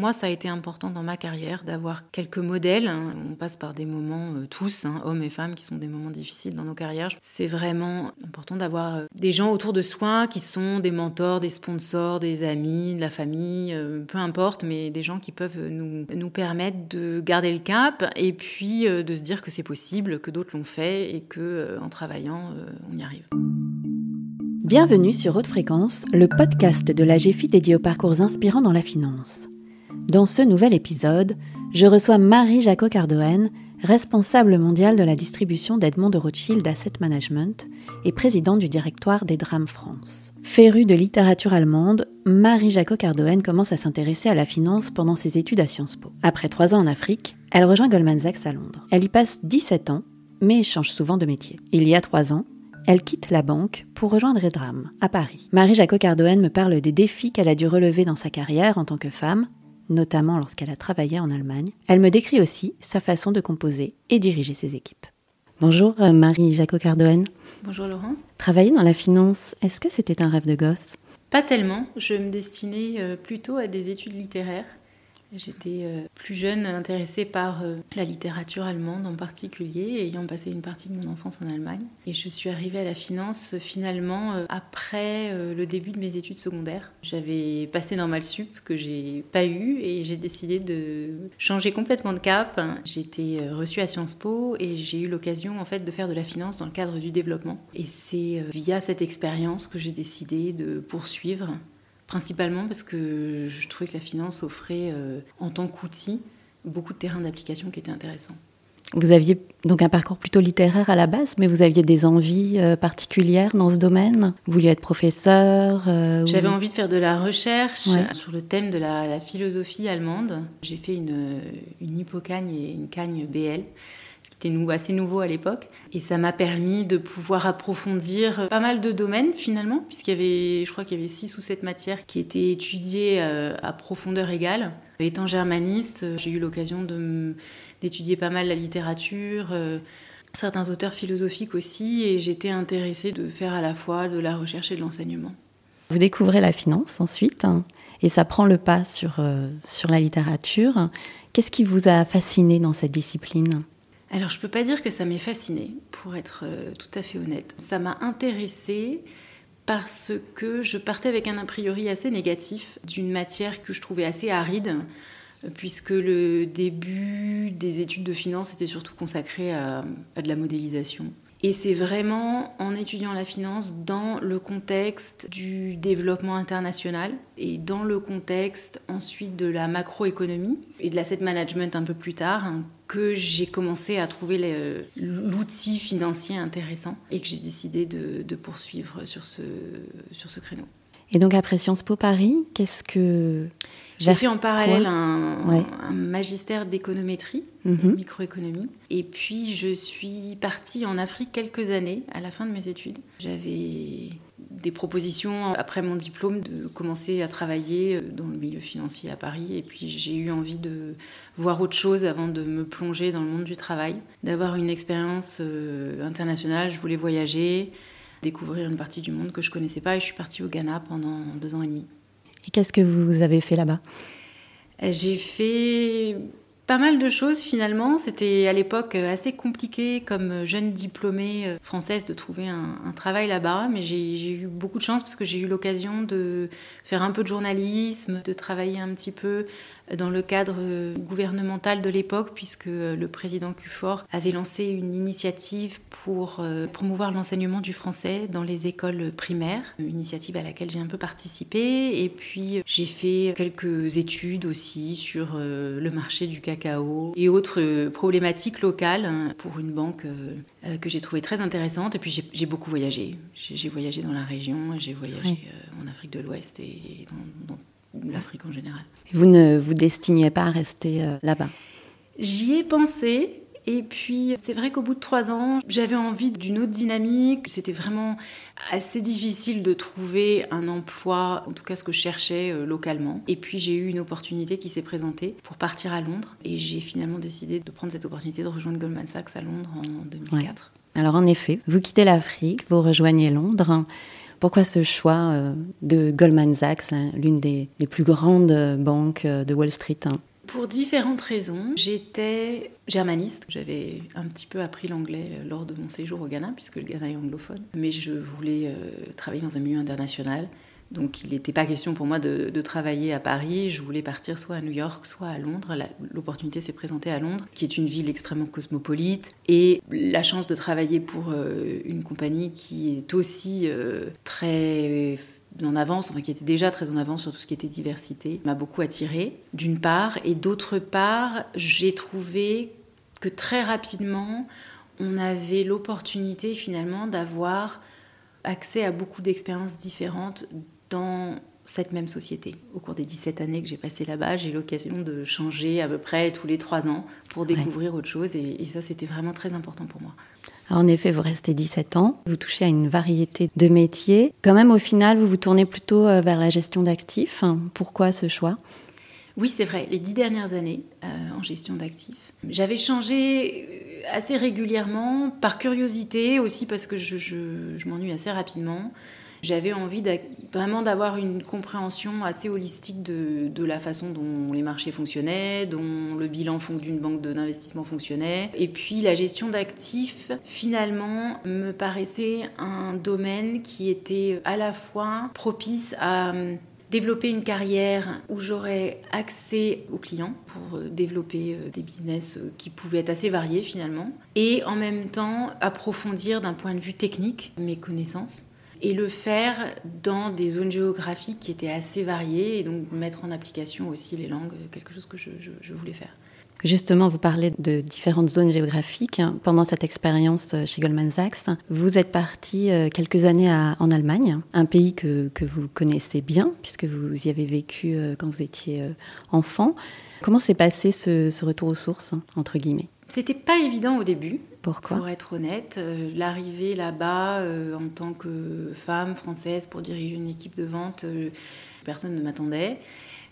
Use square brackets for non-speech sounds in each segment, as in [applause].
moi, ça a été important dans ma carrière d'avoir quelques modèles. Hein. On passe par des moments, euh, tous, hein, hommes et femmes, qui sont des moments difficiles dans nos carrières. C'est vraiment important d'avoir euh, des gens autour de soi qui sont des mentors, des sponsors, des amis, de la famille, euh, peu importe, mais des gens qui peuvent nous, nous permettre de garder le cap et puis de se dire que c'est possible, que d'autres l'ont fait et que en travaillant, on y arrive. Bienvenue sur Haute Fréquence, le podcast de la GFI dédié aux parcours inspirants dans la finance. Dans ce nouvel épisode, je reçois Marie Jaco Cardoen, responsable mondiale de la distribution d'Edmond de Rothschild Asset Management et présidente du directoire des Drames France. Férue de littérature allemande, Marie Jaco Cardoen commence à s'intéresser à la finance pendant ses études à Sciences Po. Après trois ans en Afrique, elle rejoint Goldman Sachs à Londres. Elle y passe 17 ans, mais change souvent de métier. Il y a trois ans, elle quitte la banque pour rejoindre Edram, à Paris. Marie Jaco Cardoen me parle des défis qu'elle a dû relever dans sa carrière en tant que femme, notamment lorsqu'elle a travaillé en Allemagne. Elle me décrit aussi sa façon de composer et diriger ses équipes. Bonjour euh, Marie Jaco Cardoen. Bonjour Laurence. Travailler dans la finance, est-ce que c'était un rêve de gosse? Pas tellement. Je me destinais euh, plutôt à des études littéraires. J'étais euh, plus jeune intéressée par euh, la littérature allemande en particulier, ayant passé une partie de mon enfance en Allemagne. Et je suis arrivée à la finance finalement euh, après le début de mes études secondaires. J'avais passé Normal Sup que j'ai pas eu et j'ai décidé de changer complètement de cap. Été reçue à Sciences Po et j'ai eu l'occasion en fait de faire de la finance dans le cadre du développement. Et c'est via cette expérience que j'ai décidé de poursuivre principalement parce que je trouvais que la finance offrait, euh, en tant qu'outil, beaucoup de terrains d'application qui étaient intéressants. Vous aviez donc un parcours plutôt littéraire à la base, mais vous aviez des envies euh, particulières dans ce domaine? Vous vouliez être professeur euh, J'avais envie de faire de la recherche sur le thème de la, philosophie allemande. J'ai fait une, une hypocagne et une cagne BL ce qui était assez nouveau à l'époque. Et ça m'a permis de pouvoir approfondir pas mal de domaines finalement, puisqu'il y avait, je crois qu'il y avait six ou sept matières qui étaient étudiées euh, à profondeur égale. Étant germaniste, j'ai eu l'occasion d'étudier pas mal la littérature, euh, certains auteurs philosophiques aussi, et j'étais intéressée de faire à la fois de la recherche et de l'enseignement. Vous découvrez la finance ensuite, hein, et ça prend le pas sur, euh, sur la littérature. Qu'est-ce qui vous a fasciné dans cette discipline? Alors je peux pas dire que ça m'ait fasciné, pour être euh, tout à fait honnête. Ça m'a intéressée parce que je partais avec un a priori assez négatif d'une matière que je trouvais assez aride, puisque le début des études de finance était surtout consacré à de la modélisation. Et c'est vraiment en étudiant la finance dans le contexte du développement international et dans le contexte ensuite de la macroéconomie et de l'asset management un peu plus tard hein, que j'ai commencé à trouver l'outil financier intéressant et que j'ai décidé de, poursuivre sur ce, sur ce créneau. Et donc après Sciences Po Paris, qu'est-ce que... J'ai fait en parallèle un, magistère d'économétrie, mhm. microéconomie. Et puis je suis partie en Afrique quelques années à la fin de mes études. J'avais des propositions après mon diplôme de commencer à travailler dans le milieu financier à Paris. Et puis j'ai eu envie de voir autre chose avant de me plonger dans le monde du travail, d'avoir une expérience euh, internationale. Je voulais voyager découvrir une partie du monde que je connaissais pas et je suis partie au Ghana pendant deux ans et demi. Et qu'est-ce que vous avez fait là-bas J'ai fait pas mal de choses finalement. C'était à l'époque assez compliqué comme jeune diplômée euh, française de trouver un, travail là-bas, mais j'ai eu beaucoup de chance parce que j'ai eu l'occasion de faire un peu de journalisme, de travailler un petit peu dans le cadre euh, gouvernemental de l'époque, puisque le président Cufort avait lancé une initiative pour euh, promouvoir l'enseignement du français dans les écoles primaires, une initiative à laquelle j'ai un peu participé. Et puis j'ai fait quelques études aussi sur le marché du cacao et autres euh, problématiques locales hein, pour une banque euh, euh, que j'ai trouvé très intéressante. Et puis j'ai beaucoup voyagé. J'ai voyagé dans la région, j'ai voyagé en Afrique de l'Ouest et dans, l'Afrique en général. vous ne vous destiniez pas à rester là-bas? J'y ai pensé, et puis, c'est vrai qu'au bout de trois ans, j'avais envie d'une autre dynamique. C'était vraiment assez difficile de trouver un emploi, en tout cas ce que je cherchais euh, localement. Et puis, j'ai eu une opportunité qui s'est présentée pour partir à Londres. Et j'ai finalement décidé de prendre cette opportunité de rejoindre Goldman Sachs à Londres en 2004. Alors, en effet, vous quittez l'Afrique, vous rejoignez Londres. Pourquoi ce choix de Goldman Sachs, l'une des, plus grandes banques de Wall Street hein? Pour différentes raisons. J'étais germaniste. J'avais un petit peu appris l'anglais lors de mon séjour au Ghana, puisque le Ghana est anglophone. Mais je voulais travailler dans un milieu international. Donc il n'était pas question pour moi de, travailler à Paris. Je voulais partir soit à New York, soit à Londres. L'opportunité s'est présentée à Londres, qui est une ville extrêmement cosmopolite. Et la chance de travailler pour euh, une compagnie qui est aussi euh, très en avance, enfin qui était déjà très en avance sur tout ce qui était diversité, m'a beaucoup attirée, d'une part. Et d'autre part, j'ai trouvé que très rapidement, on avait l'opportunité finalement d'avoir accès à beaucoup d'expériences différentes dans cette même société. Au cours des 17 années que j'ai passées là-bas, j'ai eu l'occasion de changer à peu près tous les 3 ans pour découvrir autre chose et, ça, c'était vraiment très important pour moi. en effet, vous restez 17 ans, vous touchez à une variété de métiers. Quand même, au final, vous vous tournez plutôt euh, vers la gestion d'actifs. Pourquoi ce choix? Oui, c'est vrai, les dix dernières années euh, en gestion d'actifs. J'avais changé euh, assez régulièrement, par curiosité, aussi parce que je, je m'ennuie assez rapidement. J'avais envie vraiment d'avoir une compréhension assez holistique de, la façon dont les marchés fonctionnaient, dont le bilan d'une banque d'investissement fonctionnait. Et puis la gestion d'actifs, finalement, me paraissait un domaine qui était à la fois propice à hum, développer une carrière où j'aurais accès aux clients pour euh, développer euh, des business euh, qui pouvaient être assez variés finalement, et en même temps approfondir d'un point de vue technique mes connaissances et le faire dans des zones géographiques qui étaient assez variées et donc mettre en application aussi les langues, quelque chose que je, voulais faire. Justement, vous parlez de différentes zones géographiques. Pendant cette expérience chez Goldman Sachs, vous êtes parti euh, quelques années en Allemagne, un pays que, que, vous connaissez bien, puisque vous y avez vécu euh, quand vous étiez euh, enfant. Comment s'est passé ce, ce retour aux sources, entre guillemets? C'était pas évident au début. Pourquoi Pour être honnête, euh, l'arrivée là-bas euh, en tant que femme française pour diriger une équipe de vente, euh, personne ne m'attendait.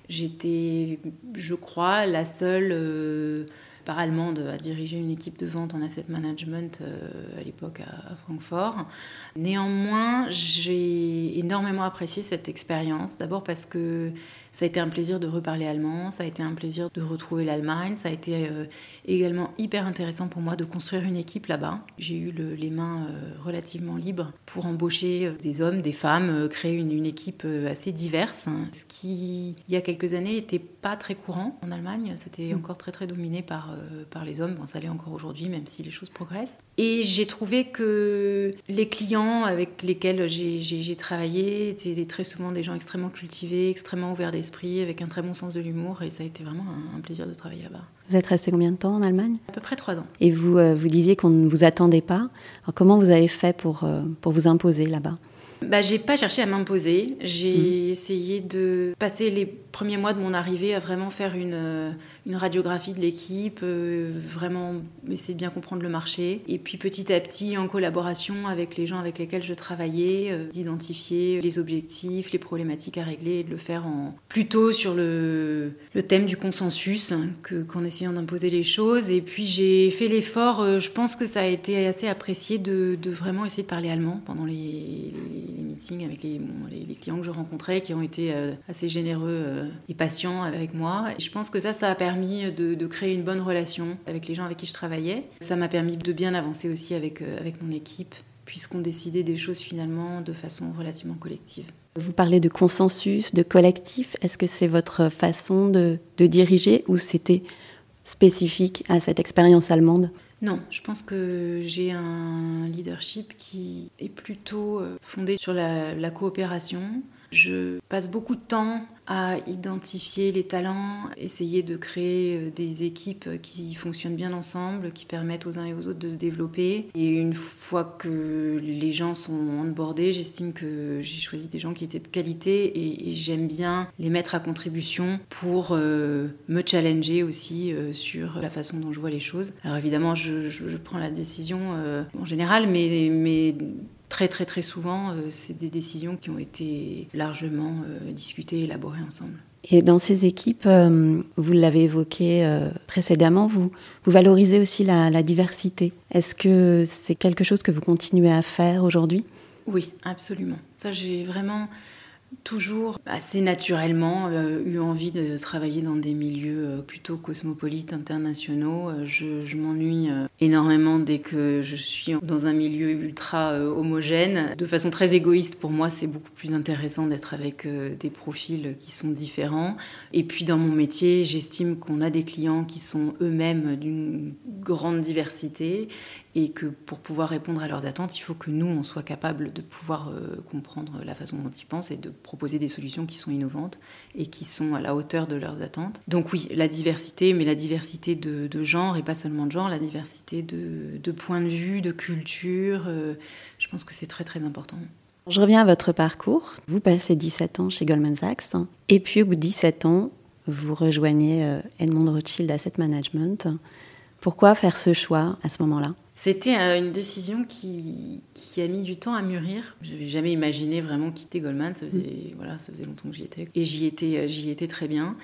J'étais, je crois, la seule par allemande à diriger une équipe de vente en asset management à l'époque à, Francfort. Néanmoins, j'ai énormément apprécié cette expérience. D'abord parce que ça a été un plaisir de reparler allemand, ça a été un plaisir de retrouver l'Allemagne, ça a été euh, également hyper intéressant pour moi de construire une équipe là-bas. J'ai eu les mains euh, relativement libres pour embaucher euh, des hommes, des femmes, créer une, équipe assez diverse, hein. ce qui, il y a quelques années, n'était pas très courant en Allemagne. C'était mm. encore très très dominé par, par les hommes. Bon, ça l'est encore aujourd'hui, même si les choses progressent. Et j'ai trouvé que les clients avec lesquels j'ai travaillé étaient très souvent des gens extrêmement cultivés, extrêmement ouverts d'esprit, avec un très bon sens de l'humour, et ça a été vraiment un, plaisir de travailler là-bas. Vous êtes resté combien de temps en Allemagne? À peu près trois ans. Et vous, euh, vous disiez qu'on ne vous attendait pas. Alors comment vous avez fait pour, euh, pour vous imposer là-bas? Bah, J'ai pas cherché à m'imposer. J'ai mmh. essayé de passer les premiers mois de mon arrivée à vraiment faire une, euh, une radiographie de l'équipe, euh, vraiment essayer de bien comprendre le marché. Et puis petit à petit, en collaboration avec les gens avec lesquels je travaillais, euh, d'identifier les objectifs, les problématiques à régler et de le faire en, plutôt sur le, le thème du consensus que, qu'en essayant d'imposer les choses. Et puis j'ai fait l'effort, je pense que ça a été assez apprécié de, de vraiment essayer de parler allemand pendant les, les, meetings avec les, les, clients que je rencontrais qui ont été assez généreux et patient avec moi. Je pense que ça, ça a permis de, créer une bonne relation avec les gens avec qui je travaillais. Ça m'a permis de bien avancer aussi avec, euh, avec mon équipe, puisqu'on décidait des choses finalement de façon relativement collective. Vous parlez de consensus, de collectif. Est-ce que c'est votre façon de diriger ou c'était spécifique à cette expérience allemande? Non, je pense que j'ai un leadership qui est plutôt euh, fondé sur la, la coopération. Je passe beaucoup de temps à identifier les talents, essayer de créer euh, des équipes qui fonctionnent bien ensemble, qui permettent aux uns et aux autres de se développer. Et une fois que les gens sont onboardés, j'estime que j'ai choisi des gens qui étaient de qualité et, j'aime bien les mettre à contribution pour euh, me challenger aussi euh, sur la façon dont je vois les choses. Alors évidemment, je, prends la décision en général, mais très très très souvent, euh, c'est des décisions qui ont été largement euh, discutées, élaborées ensemble. Et dans ces équipes, euh, vous l'avez évoqué précédemment, vous, vous valorisez aussi la, la diversité. Est-ce que c'est quelque chose que vous continuez à faire aujourd'hui? Oui, absolument. Ça, j'ai vraiment toujours assez naturellement euh, eu envie de travailler dans des milieux plutôt cosmopolites, internationaux. Je, m'ennuie énormément dès que je suis dans un milieu ultra homogène. De façon très égoïste, pour moi, c'est beaucoup plus intéressant d'être avec des profils qui sont différents. Et puis dans mon métier, j'estime qu'on a des clients qui sont eux-mêmes d'une grande diversité et que pour pouvoir répondre à leurs attentes, il faut que nous, on soit capable de pouvoir comprendre la façon dont ils pensent et de proposer des solutions qui sont innovantes et qui sont à la hauteur de leurs attentes. Donc oui, la diversité, mais la diversité de, genre et pas seulement de genre, la diversité de, points de vue, de culture, euh, je pense que c'est très très important. Je reviens à votre parcours. Vous passez 17 ans chez Goldman Sachs et puis au bout de 17 ans, vous rejoignez euh, Edmond Rothschild Asset Management. Pourquoi faire ce choix à ce moment-là? C'était euh, une décision qui, qui, a mis du temps à mûrir. Je n'avais jamais imaginé vraiment quitter Goldman. Ça faisait, mm. voilà, ça faisait longtemps que j'y étais. Et j'y étais, euh, j'y étais très bien.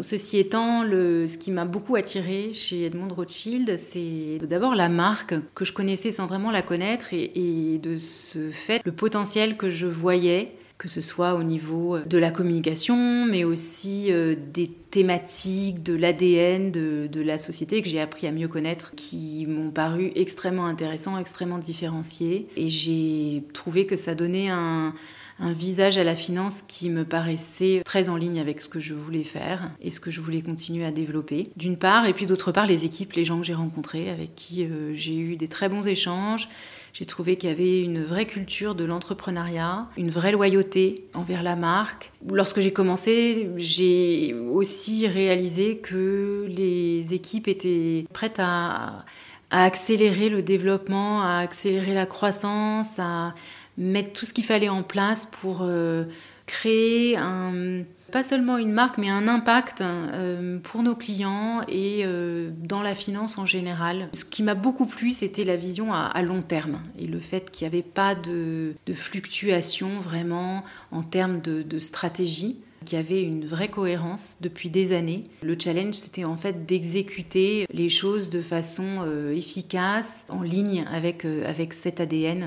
Ceci étant, le, ce qui m'a beaucoup attiré chez Edmond Rothschild, c'est d'abord la marque que je connaissais sans vraiment la connaître et, et de ce fait, le potentiel que je voyais que ce soit au niveau de la communication, mais aussi euh, des thématiques, de l'ADN de, la société que j'ai appris à mieux connaître, qui m'ont paru extrêmement intéressants, extrêmement différenciés. Et j'ai trouvé que ça donnait un, un visage à la finance qui me paraissait très en ligne avec ce que je voulais faire et ce que je voulais continuer à développer. D'une part, et puis d'autre part, les équipes, les gens que j'ai rencontrés, avec qui euh, j'ai eu des très bons échanges. J'ai trouvé qu'il y avait une vraie culture de l'entrepreneuriat, une vraie loyauté envers la marque. Lorsque j'ai commencé, j'ai aussi réalisé que les équipes étaient prêtes à, accélérer le développement, à accélérer la croissance, à mettre tout ce qu'il fallait en place pour euh, créer un, pas seulement une marque, mais un impact euh, pour nos clients et euh, dans la finance en général. Ce qui m'a beaucoup plu, c'était la vision à, long terme et le fait qu'il n'y avait pas de, fluctuation vraiment en termes de, stratégie qu'il y avait une vraie cohérence depuis des années. Le challenge, c'était en fait d'exécuter les choses de façon efficace, en ligne avec, avec cet ADN euh,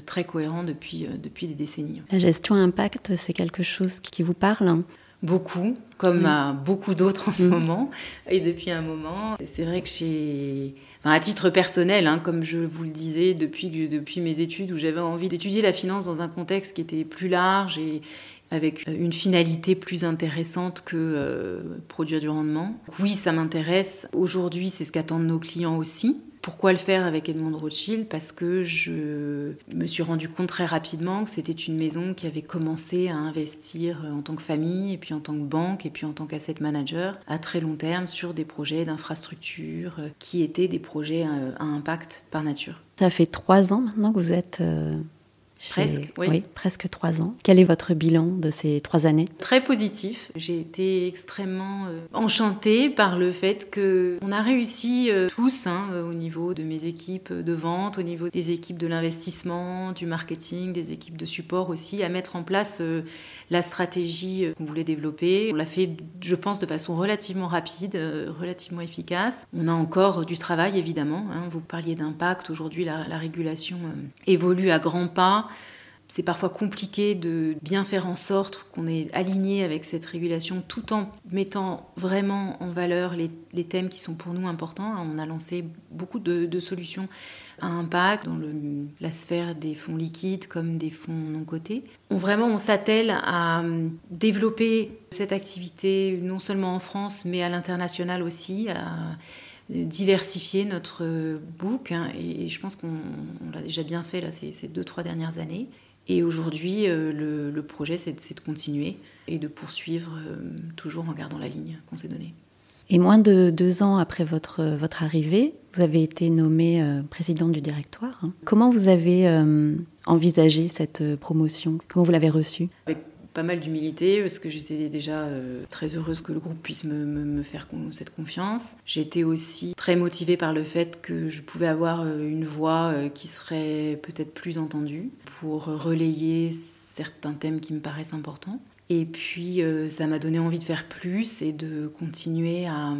très cohérent depuis, euh, depuis des décennies. La gestion impact, c'est quelque chose qui vous parle hein Beaucoup, comme à beaucoup d'autres en ce mm. moment, et depuis un moment. C'est vrai que j'ai... Enfin, à titre personnel, hein, comme je vous le disais depuis, depuis mes études, où j'avais envie d'étudier la finance dans un contexte qui était plus large et, avec une finalité plus intéressante que euh, produire du rendement. Oui, ça m'intéresse. Aujourd'hui, c'est ce qu'attendent nos clients aussi. Pourquoi le faire avec Edmond Rothschild Parce que je me suis rendu compte très rapidement que c'était une maison qui avait commencé à investir en tant que famille, et puis en tant que banque, et puis en tant qu'asset manager, à très long terme sur des projets d'infrastructure euh, qui étaient des projets euh, à impact par nature. Ça fait trois ans maintenant que vous êtes euh, Presque, oui. presque trois ans. Quel est votre bilan de ces trois années? Très positif. J'ai été extrêmement euh, enchantée par le fait qu'on a réussi euh, tous, hein, euh, au niveau de mes équipes de vente, au niveau des équipes de l'investissement, du marketing, des équipes de support aussi, à mettre en place la stratégie qu'on voulait développer. On l'a fait, je pense, de façon relativement rapide, relativement efficace. On a encore du travail, évidemment. Hein. Vous parliez d'impact. Aujourd'hui, la, la régulation évolue à grands pas. C'est parfois compliqué de bien faire en sorte qu'on est aligné avec cette régulation tout en mettant vraiment en valeur les, thèmes qui sont pour nous importants. On a lancé beaucoup de, solutions à impact dans la sphère des fonds liquides comme des fonds non cotés. On, vraiment, on s'attelle à développer cette activité non seulement en France mais à l'international aussi. Diversifier notre book hein, et je pense qu'on l'a déjà bien fait là ces, ces deux trois dernières années et aujourd'hui, euh, le, projet, c'est de continuer et de poursuivre euh, toujours en gardant la ligne qu'on s'est donnée. Et moins de deux ans après votre, votre arrivée, vous avez été nommée euh, présidente du directoire. Hein. Comment vous avez envisagé cette promotion? Comment vous l'avez reçue pas mal d'humilité parce que j'étais déjà euh, très heureuse que le groupe puisse me, faire cette confiance. J'étais aussi très motivée par le fait que je pouvais avoir euh, une voix euh, qui serait peut-être plus entendue pour relayer certains thèmes qui me paraissent importants. Et puis ça m'a donné envie de faire plus et de continuer à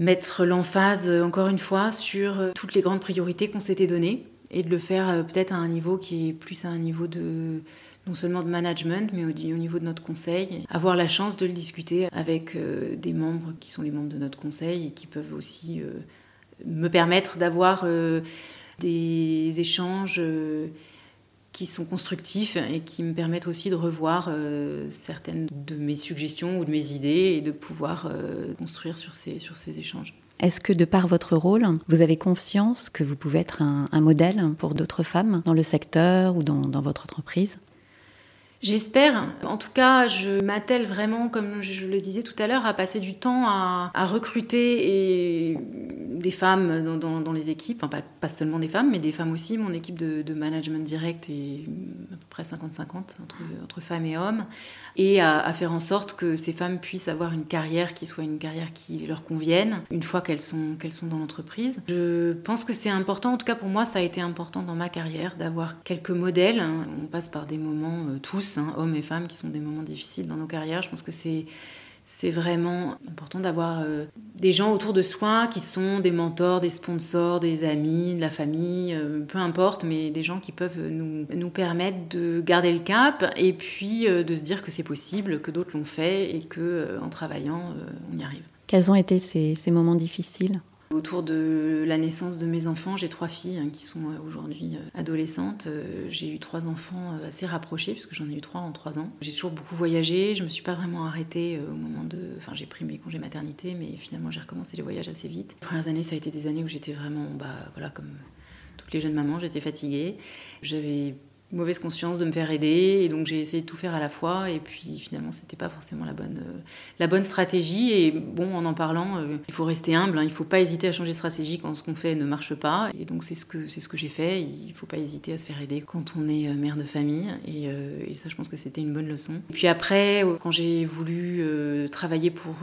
mettre l'emphase encore une fois sur toutes les grandes priorités qu'on s'était données et de le faire peut-être à un niveau qui est plus à un niveau de non seulement de management, mais au, niveau de notre conseil. Avoir la chance de le discuter avec des membres qui sont les membres de notre conseil et qui peuvent aussi me permettre d'avoir des échanges qui sont constructifs et qui me permettent aussi de revoir euh, certaines de mes suggestions ou de mes idées et de pouvoir euh, construire sur ces, échanges. Est-ce que de par votre rôle, vous avez conscience que vous pouvez être un, modèle pour d'autres femmes dans le secteur ou dans votre entreprise? J'espère. En tout cas, je m'attelle vraiment, comme je le disais tout à l'heure, à passer du temps à, recruter des femmes dans, les équipes, enfin pas, seulement des femmes, mais des femmes aussi. Mon équipe de, management direct est à peu près 50-50 entre, femmes et hommes, et à, faire en sorte que ces femmes puissent avoir une carrière qui soit une carrière qui leur convienne une fois qu'elles sont, dans l'entreprise. Je pense que c'est important, en tout cas pour moi, ça a été important dans ma carrière d'avoir quelques modèles. On passe par des moments euh, hein, hommes et femmes, qui sont des moments difficiles dans nos carrières. Je pense que c'est c'est vraiment important d'avoir euh, des gens autour de soi qui sont des mentors, des sponsors, des amis, de la famille, euh, peu importe, mais des gens qui peuvent nous, nous permettre de garder le cap et puis euh, de se dire que c'est possible, que d'autres l'ont fait et que en travaillant, on y arrive. Quels ont été ces moments difficiles? Autour de la naissance de mes enfants, j'ai trois filles hein, qui sont euh, aujourd'hui euh, adolescentes. Euh, j'ai eu trois enfants assez rapprochés, puisque j'en ai eu trois en trois ans. J'ai toujours beaucoup voyagé, je me suis pas vraiment arrêtée au moment de... Enfin, j'ai pris mes congés maternité, mais finalement j'ai recommencé les voyages assez vite. Les premières années, ça a été des années où j'étais vraiment, bah voilà, comme toutes les jeunes mamans, j'étais fatiguée. J'avais mauvaise conscience de me faire aider et donc j'ai essayé de tout faire à la fois et puis finalement c'était pas forcément la bonne euh, la bonne stratégie. Et bon en en parlant euh, il faut rester humble hein, il faut pas hésiter à changer de stratégie quand ce qu'on fait ne marche pas. Et donc c'est ce que c'est ce que j'ai fait. Il faut pas hésiter à se faire aider quand on est euh, mère de famille. Et, et ça je pense que c'était une bonne leçon. Et puis après quand j'ai voulu travailler pour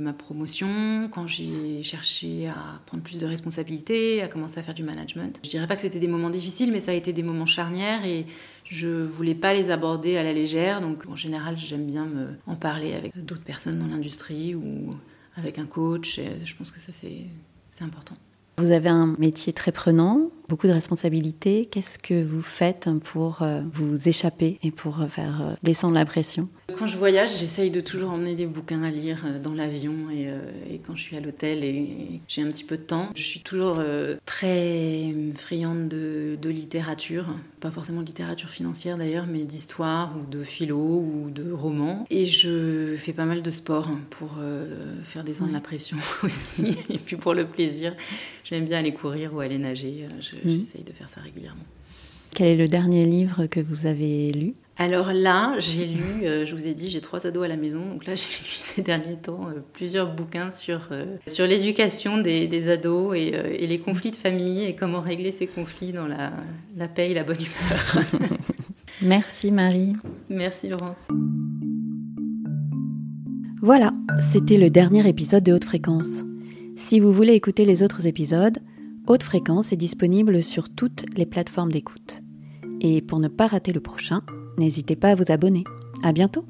ma promotion quand j'ai cherché à prendre plus de responsabilités à commencer à faire du management je dirais pas que c'était des moments difficiles mais ça a été des moments charnières. Et je voulais pas les aborder à la légère, donc en général j'aime bien me en parler avec d'autres personnes dans l'industrie ou avec un coach. je pense que ça c'est important. Vous avez un métier très prenant, beaucoup de responsabilités. Qu'est-ce que vous faites pour euh, vous échapper et pour euh, faire euh, descendre la pression? Quand je voyage, j'essaye de toujours emmener des bouquins à lire euh, dans l'avion et, euh, et, quand je suis à l'hôtel et j'ai un petit peu de temps. Je suis toujours euh, très friande de, de, littérature, pas forcément de littérature financière d'ailleurs, mais d'histoire ou de philo ou de romans. Et je fais pas mal de sport pour faire descendre la pression [laughs] aussi et puis pour le plaisir. J'aime bien aller courir ou aller nager. Mmh. J'essaye de faire ça régulièrement. Quel est le dernier livre que vous avez lu? Alors là, j'ai lu, euh, je vous ai dit, j'ai trois ados à la maison, donc là [laughs] j'ai lu ces derniers temps euh, plusieurs bouquins sur, euh, sur l'éducation des, ados et, et, les conflits de famille et comment régler ces conflits dans la, la paix et la bonne humeur. [laughs] Merci Marie. Merci Laurence. Voilà, c'était le dernier épisode de Haute Fréquence. Si vous voulez écouter les autres épisodes, Haute Fréquence est disponible sur toutes les plateformes d'écoute. Et pour ne pas rater le prochain, n'hésitez pas à vous abonner. À bientôt!